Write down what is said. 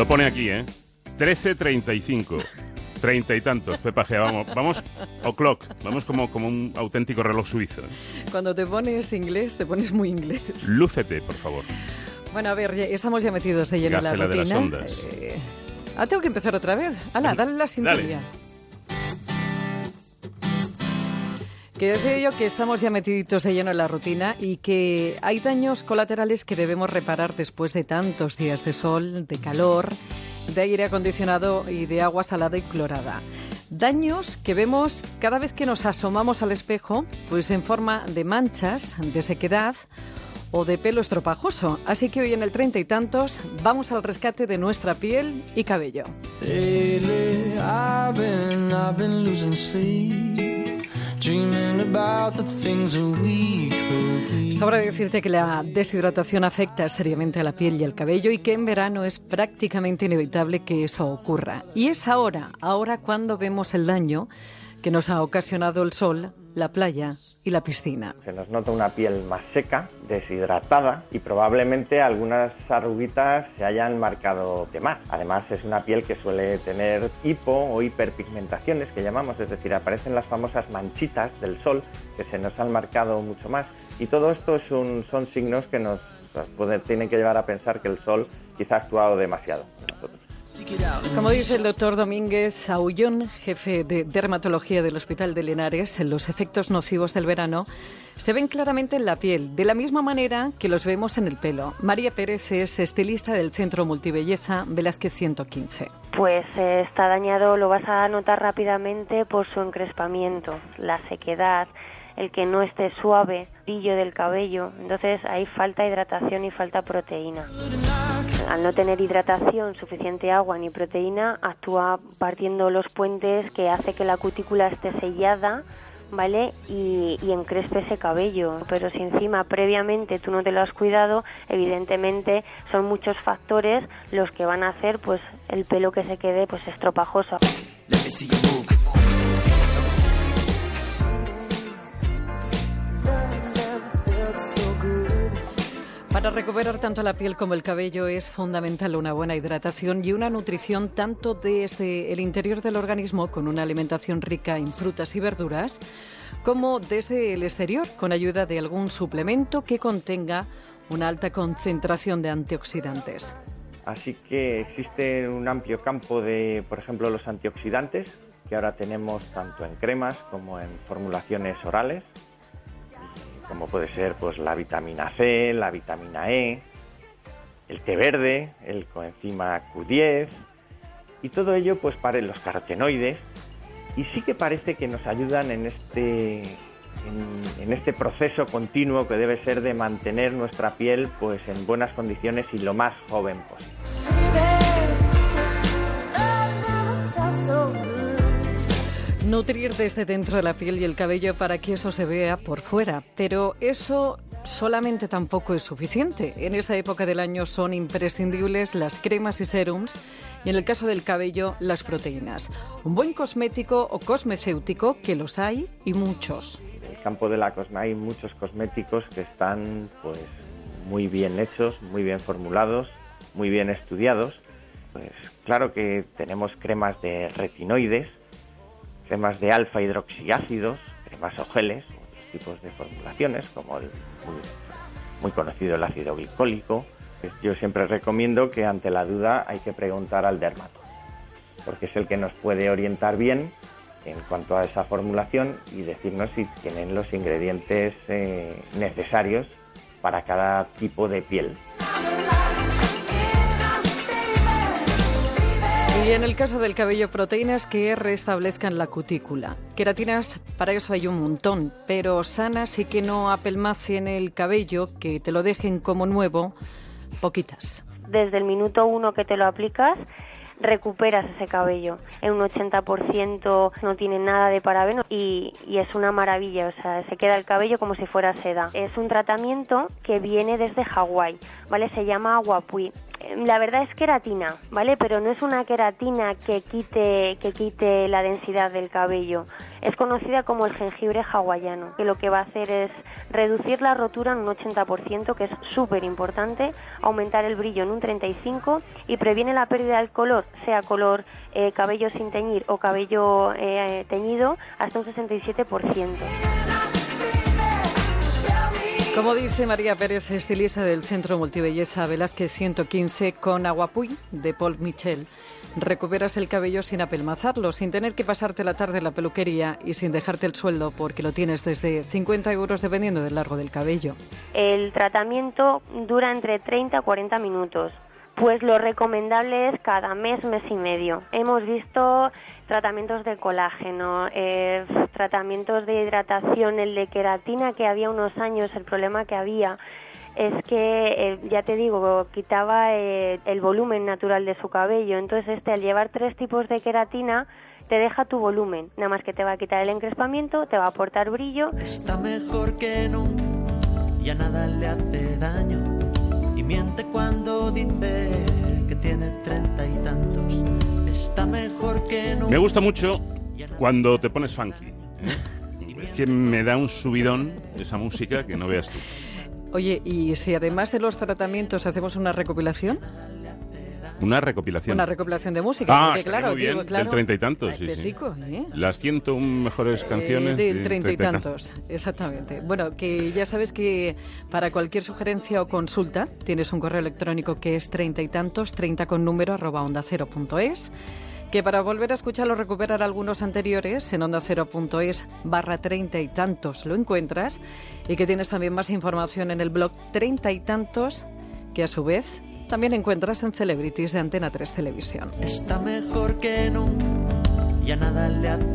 Lo pone aquí, ¿eh? 13.35. Treinta y tantos, Pepa G. Vamos, vamos o'clock, vamos como, como un auténtico reloj suizo. Cuando te pones inglés, te pones muy inglés. Lúcete, por favor. Bueno, a ver, estamos ya metidos de lleno en la rutina. De las ondas. Eh, ah, tengo que empezar otra vez. Hala, dale la sintonía. Que decía yo que estamos ya metiditos de lleno en la rutina y que hay daños colaterales que debemos reparar después de tantos días de sol, de calor, de aire acondicionado y de agua salada y clorada. Daños que vemos cada vez que nos asomamos al espejo, pues en forma de manchas, de sequedad o de pelo estropajoso. Así que hoy en el treinta y tantos vamos al rescate de nuestra piel y cabello. Sobra decirte que la deshidratación afecta seriamente a la piel y al cabello y que en verano es prácticamente inevitable que eso ocurra. Y es ahora, ahora cuando vemos el daño que nos ha ocasionado el sol, la playa y la piscina. Se nos nota una piel más seca, deshidratada y probablemente algunas arruguitas se hayan marcado de más. Además es una piel que suele tener hipo o hiperpigmentaciones que llamamos, es decir, aparecen las famosas manchitas del sol que se nos han marcado mucho más. Y todo esto son signos que nos tienen que llevar a pensar que el sol quizá ha actuado demasiado. Como dice el doctor Domínguez Aullón, jefe de dermatología del Hospital de Linares, los efectos nocivos del verano se ven claramente en la piel, de la misma manera que los vemos en el pelo. María Pérez es estilista del Centro Multibelleza Velázquez 115. Pues eh, está dañado, lo vas a notar rápidamente por su encrespamiento, la sequedad, el que no esté suave, brillo del cabello. Entonces hay falta hidratación y falta proteína al no tener hidratación, suficiente agua ni proteína, actúa partiendo los puentes que hace que la cutícula esté sellada, ¿vale? Y, y, encrespe ese cabello. Pero si encima previamente tú no te lo has cuidado, evidentemente son muchos factores los que van a hacer pues el pelo que se quede pues estropajoso. Para recuperar tanto la piel como el cabello es fundamental una buena hidratación y una nutrición tanto desde el interior del organismo con una alimentación rica en frutas y verduras como desde el exterior con ayuda de algún suplemento que contenga una alta concentración de antioxidantes. Así que existe un amplio campo de, por ejemplo, los antioxidantes que ahora tenemos tanto en cremas como en formulaciones orales como puede ser pues la vitamina C, la vitamina E, el té verde, el coenzima Q10 y todo ello pues para los carotenoides y sí que parece que nos ayudan en este en, este proceso continuo que debe ser de mantener nuestra piel pues en buenas condiciones y lo más joven posible. Nutrir desde dentro de la piel y el cabello para que eso se vea por fuera. Pero eso solamente tampoco es suficiente. En esta época del año son imprescindibles las cremas y serums y en el caso del cabello las proteínas. Un buen cosmético o cosmecéutico, que los hay y muchos. En el campo de la cosmética hay muchos cosméticos que están pues muy bien hechos, muy bien formulados, muy bien estudiados. Pues claro que tenemos cremas de retinoides cremas de alfa hidroxiácidos, cremas o geles, otros tipos de formulaciones, como el muy, conocido el ácido glicólico. Yo siempre recomiendo que ante la duda hay que preguntar al dermato, porque es el que nos puede orientar bien en cuanto a esa formulación y decirnos si tienen los ingredientes eh, necesarios para cada tipo de piel. Y en el caso del cabello, proteínas que restablezcan la cutícula. Queratinas, para eso hay un montón, pero sanas y que no apelmacen el cabello, que te lo dejen como nuevo, poquitas. Desde el minuto uno que te lo aplicas, recuperas ese cabello. En un 80% no tiene nada de parabeno y, es una maravilla, o sea, se queda el cabello como si fuera seda. Es un tratamiento que viene desde Hawái, ¿vale? Se llama Aguapui la verdad es queratina, ¿vale? Pero no es una queratina que quite, que quite la densidad del cabello. Es conocida como el jengibre hawaiano, que lo que va a hacer es reducir la rotura en un 80%, que es súper importante, aumentar el brillo en un 35% y previene la pérdida del color, sea color eh, cabello sin teñir o cabello eh, teñido, hasta un 67%. Como dice María Pérez, estilista del Centro Multibelleza Velázquez 115 con Aguapuy de Paul Michel, recuperas el cabello sin apelmazarlo, sin tener que pasarte la tarde en la peluquería y sin dejarte el sueldo porque lo tienes desde 50 euros dependiendo del largo del cabello. El tratamiento dura entre 30 a 40 minutos. Pues lo recomendable es cada mes, mes y medio. Hemos visto tratamientos de colágeno, eh, tratamientos de hidratación, el de queratina que había unos años, el problema que había es que, eh, ya te digo, quitaba eh, el volumen natural de su cabello. Entonces, este, al llevar tres tipos de queratina, te deja tu volumen. Nada más que te va a quitar el encrespamiento, te va a aportar brillo. Está mejor que nunca, ya nada le hace daño. Miente cuando dice que tiene treinta y tantos. Está mejor que nunca. Me gusta mucho cuando te pones funky. ¿eh? Es que me da un subidón esa música que no veas tú. Oye, y si además de los tratamientos hacemos una recopilación, Una recopilación. una recopilación de música, Ah, porque claro, muy bien, digo, claro, del treinta y tantos, sí, sí. ¿eh? Las 101 mejores canciones. Eh, del de treinta y tantos, exactamente. Bueno, que ya sabes que para cualquier sugerencia o consulta tienes un correo electrónico que es treinta y tantos, treinta con número arroba onda cero punto es, que para volver a escuchar o recuperar algunos anteriores en onda cero punto es barra treinta y tantos lo encuentras y que tienes también más información en el blog treinta y tantos que a su vez también encuentras en Celebrities de Antena 3 Televisión. Está mejor que nunca, ya nada le hace